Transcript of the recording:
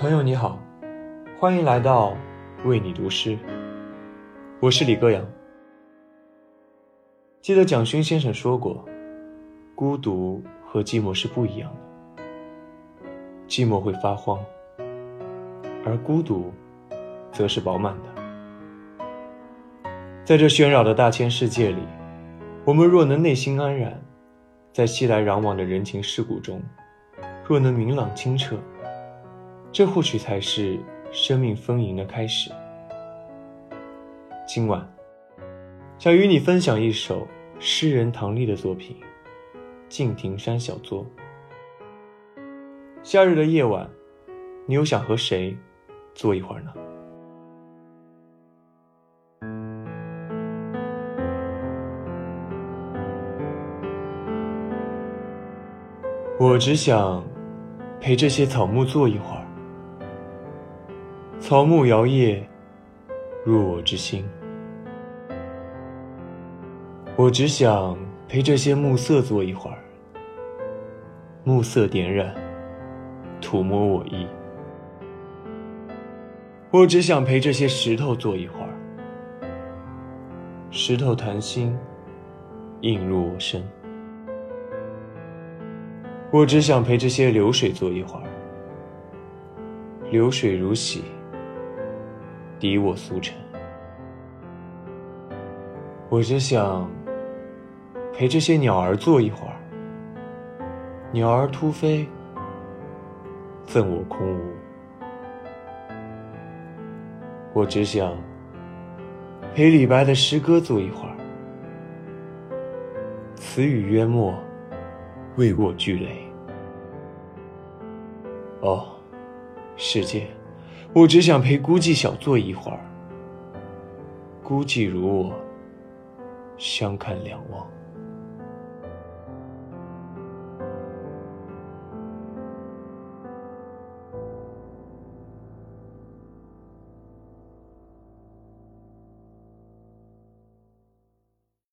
朋友你好，欢迎来到为你读诗。我是李歌阳。记得蒋勋先生说过，孤独和寂寞是不一样的。寂寞会发慌，而孤独则是饱满的。在这喧扰的大千世界里，我们若能内心安然，在熙来攘往的人情世故中，若能明朗清澈。这或许才是生命丰盈的开始。今晚，想与你分享一首诗人唐丽的作品《敬亭山小作》。夏日的夜晚，你又想和谁坐一会儿呢？我只想陪这些草木坐一会儿。草木摇曳，入我之心。我只想陪这些暮色坐一会儿，暮色点染，涂抹我意。我只想陪这些石头坐一会儿，石头谈心，映入我身。我只想陪这些流水坐一会儿，流水如洗。敌我俗尘，我只想陪这些鸟儿坐一会儿。鸟儿突飞，赠我空无。我只想陪李白的诗歌坐一会儿。词语约莫，为我聚雷。哦，世界。我只想陪孤寂小坐一会儿，孤寂如我，相看两忘。